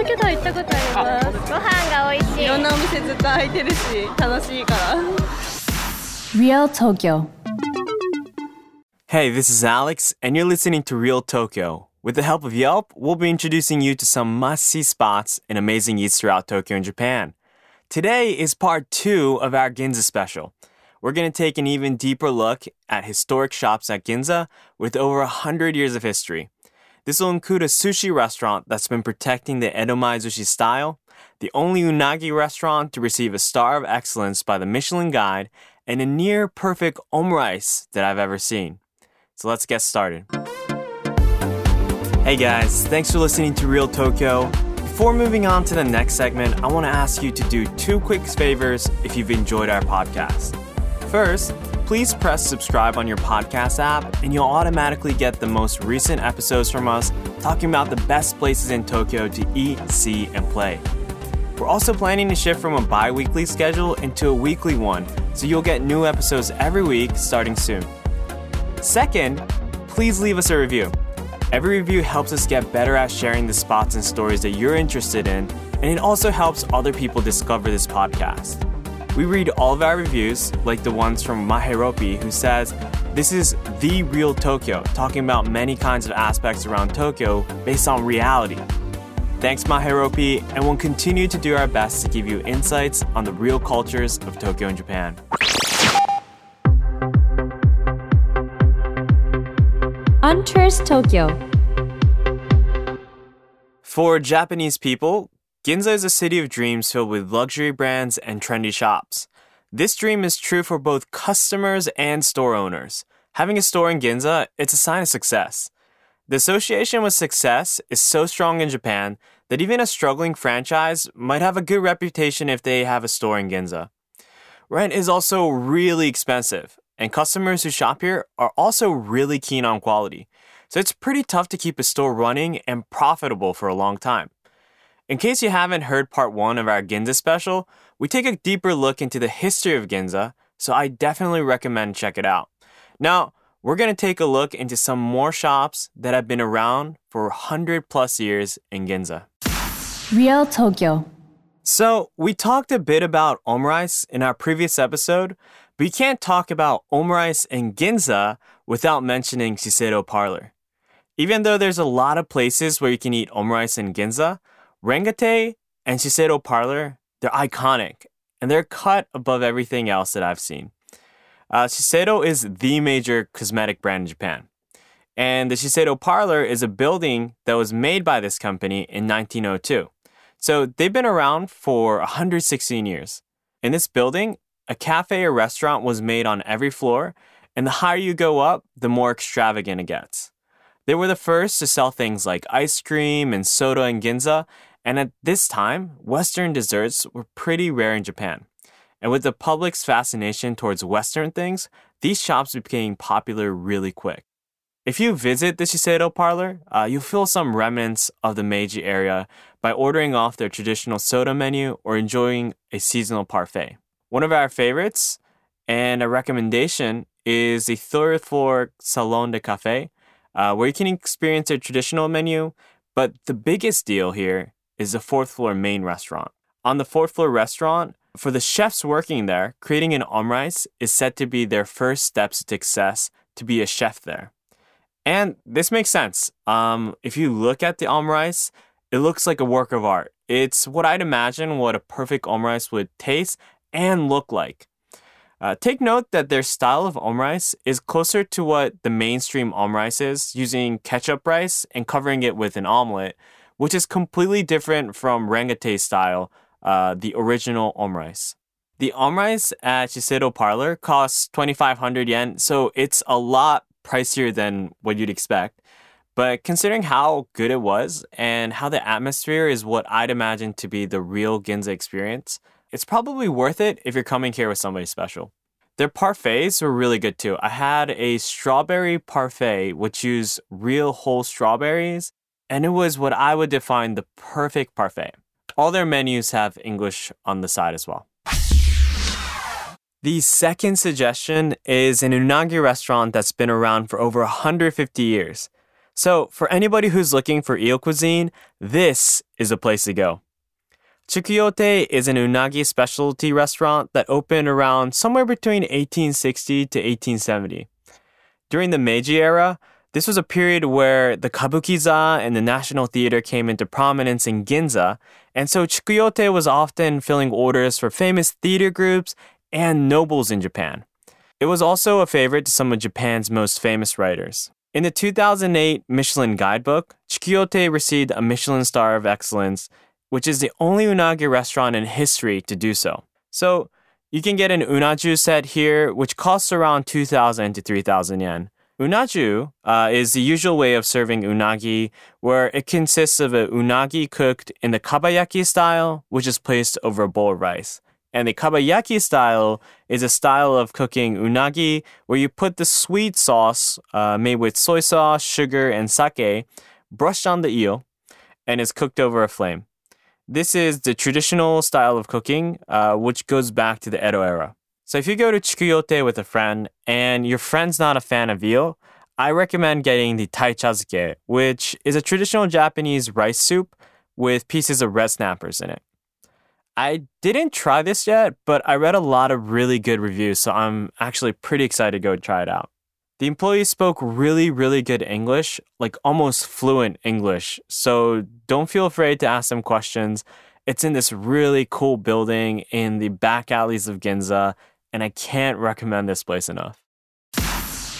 東京タワー行ったことありますご飯が美味しいいろんなお店ずっと開いてるし楽しいから Real Tokyo. Hey, this is Alex, and you're listening to Real Tokyo. With the help of Yelp, we'll be introducing you to some must see spots and amazing eats throughout Tokyo and Japan. Today is part two of our Ginza special. We're going to take an even deeper look at historic shops at Ginza with over 100 years of history. This will include a sushi restaurant that's been protecting the Edomae sushi style, the only unagi restaurant to receive a star of excellence by the Michelin Guide, and a near perfect omurice that I've ever seen. So let's get started. Hey guys, thanks for listening to Real Tokyo. Before moving on to the next segment, I want to ask you to do two quick favors if you've enjoyed our podcast. First, please press subscribe on your podcast app, and you'll automatically get the most recent episodes from us talking about the best places in Tokyo to eat, see, and play. We're also planning to shift from a bi weekly schedule into a weekly one, so you'll get new episodes every week starting soon. Second, please leave us a review. Every review helps us get better at sharing the spots and stories that you're interested in, and it also helps other people discover this podcast. We read all of our reviews, like the ones from Maheropi, who says, This is the real Tokyo, talking about many kinds of aspects around Tokyo based on reality. Thanks, Maheropi, and we'll continue to do our best to give you insights on the real cultures of Tokyo and Japan. Untours Tokyo. For Japanese people, Ginza is a city of dreams filled with luxury brands and trendy shops. This dream is true for both customers and store owners. Having a store in Ginza, it's a sign of success. The association with success is so strong in Japan that even a struggling franchise might have a good reputation if they have a store in Ginza. Rent is also really expensive, and customers who shop here are also really keen on quality. So it's pretty tough to keep a store running and profitable for a long time. In case you haven't heard part one of our Ginza special, we take a deeper look into the history of Ginza, so I definitely recommend check it out. Now, we're going to take a look into some more shops that have been around for 100 plus years in Ginza. Real Tokyo. So, we talked a bit about omurice in our previous episode, but you can't talk about omurice in Ginza without mentioning Shiseido Parlor. Even though there's a lot of places where you can eat omurice in Ginza, Rengatei and Shiseido Parlor, they're iconic and they're cut above everything else that I've seen. Uh, Shiseido is the major cosmetic brand in Japan. And the Shiseido Parlor is a building that was made by this company in 1902. So they've been around for 116 years. In this building, a cafe or restaurant was made on every floor, and the higher you go up, the more extravagant it gets. They were the first to sell things like ice cream and soda in Ginza, and at this time, Western desserts were pretty rare in Japan. And with the public's fascination towards Western things, these shops became popular really quick. If you visit the Shiseido parlor, uh, you'll feel some remnants of the Meiji area by ordering off their traditional soda menu or enjoying a seasonal parfait. One of our favorites and a recommendation is the third floor Salon de Cafe, uh, where you can experience their traditional menu. But the biggest deal here is the fourth floor main restaurant. On the fourth floor restaurant, for the chefs working there, creating an omurice is said to be their first steps to success to be a chef there. And this makes sense. Um, if you look at the omurice, it looks like a work of art. It's what I'd imagine what a perfect omurice would taste and look like. Uh, take note that their style of omurice is closer to what the mainstream omurice is, using ketchup rice and covering it with an omelet, which is completely different from Rengatei style, uh, the original omurice. The omurice at Shiseido Parlor costs 2,500 yen, so it's a lot pricier than what you'd expect. But considering how good it was and how the atmosphere is what I'd imagine to be the real Ginza experience, it's probably worth it if you're coming here with somebody special. Their parfaits were really good too. I had a strawberry parfait, which used real whole strawberries, and it was what I would define the perfect parfait. All their menus have English on the side as well. The second suggestion is an unagi restaurant that's been around for over 150 years. So, for anybody who's looking for eel cuisine, this is a place to go. Chikuyotei is an unagi specialty restaurant that opened around somewhere between 1860 to 1870. During the Meiji era, this was a period where the Kabukiza and the National Theater came into prominence in Ginza, and so Chikuyotei was often filling orders for famous theater groups and nobles in Japan. It was also a favorite to some of Japan's most famous writers. In the 2008 Michelin Guidebook, Chikuyotei received a Michelin Star of Excellence, which is the only unagi restaurant in history to do so. So, you can get an unaju set here, which costs around 2,000 to 3,000 yen. Unaju uh, is the usual way of serving unagi, where it consists of a unagi cooked in the kabayaki style, which is placed over a bowl of rice. And the kabayaki style is a style of cooking unagi where you put the sweet sauce uh, made with soy sauce, sugar, and sake brushed on the eel and is cooked over a flame. This is the traditional style of cooking, uh, which goes back to the Edo era. So if you go to Chikuyotei with a friend and your friend's not a fan of eel, I recommend getting the taichazuke, which is a traditional Japanese rice soup with pieces of red snappers in it. I didn't try this yet, but I read a lot of really good reviews, so I'm actually pretty excited to go try it out. The employees spoke really, really good English, like almost fluent English, so don't feel afraid to ask them questions. It's in this really cool building in the back alleys of Ginza, and I can't recommend this place enough.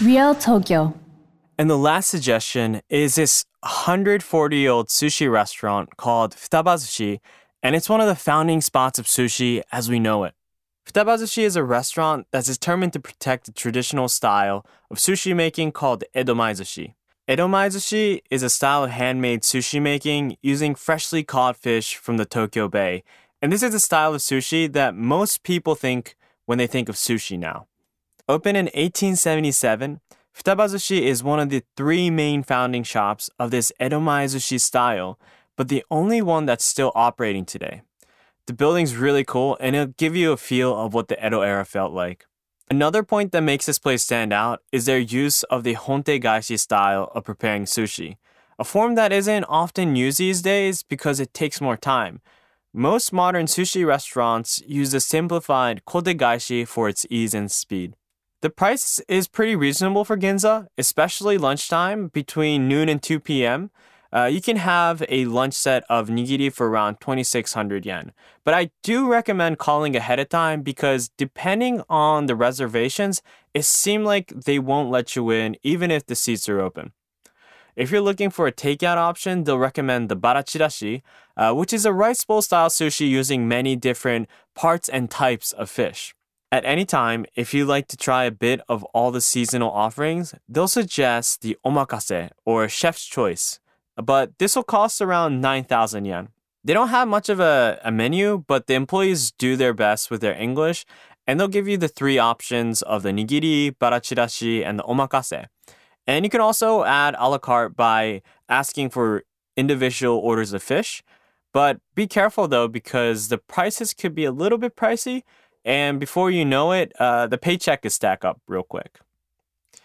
Real Tokyo. And the last suggestion is this 140 year old sushi restaurant called Futabazushi and it's one of the founding spots of sushi as we know it. Futabazushi is a restaurant that's determined to protect the traditional style of sushi making called edomaezushi. Edomaezushi is a style of handmade sushi making using freshly caught fish from the Tokyo Bay, and this is a style of sushi that most people think when they think of sushi now. Opened in 1877, Futabazushi is one of the three main founding shops of this edomaezushi style but the only one that's still operating today. The building's really cool and it'll give you a feel of what the Edo era felt like. Another point that makes this place stand out is their use of the honte gaeshi style of preparing sushi, a form that isn't often used these days because it takes more time. Most modern sushi restaurants use the simplified kote gaeshi for its ease and speed. The price is pretty reasonable for Ginza, especially lunchtime between noon and 2 p.m. Uh, you can have a lunch set of nigiri for around 2600 yen. But I do recommend calling ahead of time because depending on the reservations, it seems like they won't let you in even if the seats are open. If you're looking for a takeout option, they'll recommend the barachirashi, uh, which is a rice bowl style sushi using many different parts and types of fish. At any time, if you'd like to try a bit of all the seasonal offerings, they'll suggest the omakase or chef's choice but this will cost around 9,000 yen. They don't have much of a, a menu, but the employees do their best with their English, and they'll give you the three options of the nigiri, barachirashi, and the omakase. And you can also add a la carte by asking for individual orders of fish. But be careful though, because the prices could be a little bit pricey, and before you know it, uh, the paycheck is stack up real quick.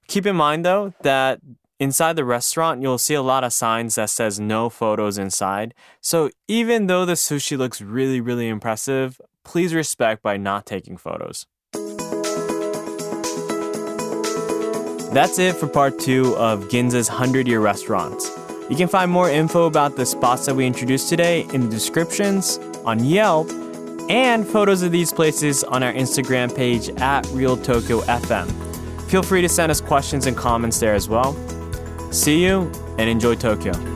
Keep in mind though that Inside the restaurant, you'll see a lot of signs that says no photos inside. So even though the sushi looks really, really impressive, please respect by not taking photos. That's it for part two of Ginza's 100 year restaurants. You can find more info about the spots that we introduced today in the descriptions, on Yelp, and photos of these places on our Instagram page at Real Tokyo FM. Feel free to send us questions and comments there as well. See you and enjoy Tokyo.